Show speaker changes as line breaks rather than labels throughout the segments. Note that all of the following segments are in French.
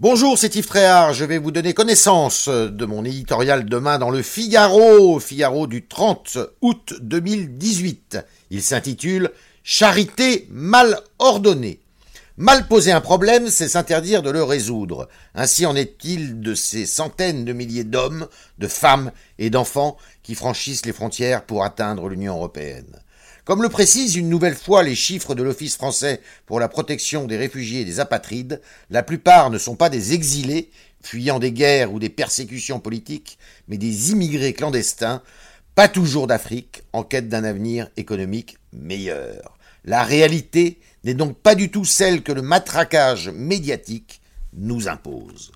Bonjour, c'est Yves Tréhard. Je vais vous donner connaissance de mon éditorial demain dans le Figaro, Figaro du 30 août 2018. Il s'intitule Charité mal ordonnée. Mal poser un problème, c'est s'interdire de le résoudre. Ainsi en est-il de ces centaines de milliers d'hommes, de femmes et d'enfants qui franchissent les frontières pour atteindre l'Union européenne. Comme le précisent une nouvelle fois les chiffres de l'Office français pour la protection des réfugiés et des apatrides, la plupart ne sont pas des exilés, fuyant des guerres ou des persécutions politiques, mais des immigrés clandestins, pas toujours d'Afrique, en quête d'un avenir économique meilleur. La réalité n'est donc pas du tout celle que le matraquage médiatique nous impose.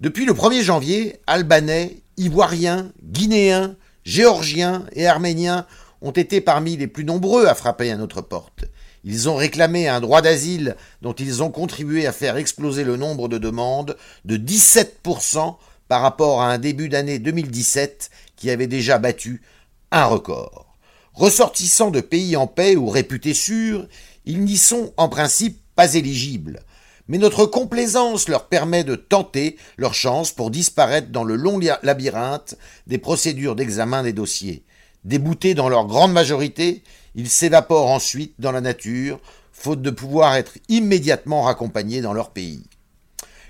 Depuis le 1er janvier, Albanais, Ivoiriens, Guinéens, Géorgiens et Arméniens ont été parmi les plus nombreux à frapper à notre porte. Ils ont réclamé un droit d'asile dont ils ont contribué à faire exploser le nombre de demandes de 17% par rapport à un début d'année 2017 qui avait déjà battu un record. Ressortissant de pays en paix ou réputés sûrs, ils n'y sont en principe pas éligibles. Mais notre complaisance leur permet de tenter leur chance pour disparaître dans le long labyrinthe des procédures d'examen des dossiers. Déboutés dans leur grande majorité, ils s'évaporent ensuite dans la nature, faute de pouvoir être immédiatement raccompagnés dans leur pays.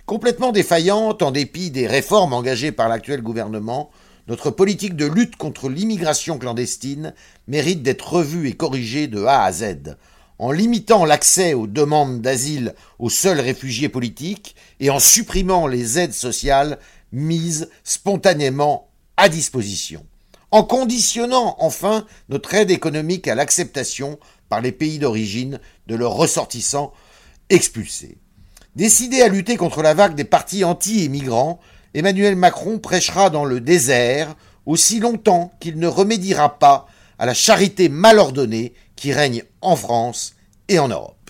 Complètement défaillante, en dépit des réformes engagées par l'actuel gouvernement, notre politique de lutte contre l'immigration clandestine mérite d'être revue et corrigée de A à Z, en limitant l'accès aux demandes d'asile aux seuls réfugiés politiques et en supprimant les aides sociales mises spontanément à disposition en conditionnant enfin notre aide économique à l'acceptation par les pays d'origine de leurs ressortissants expulsés. Décidé à lutter contre la vague des partis anti-émigrants, Emmanuel Macron prêchera dans le désert aussi longtemps qu'il ne remédiera pas à la charité mal ordonnée qui règne en France et en Europe.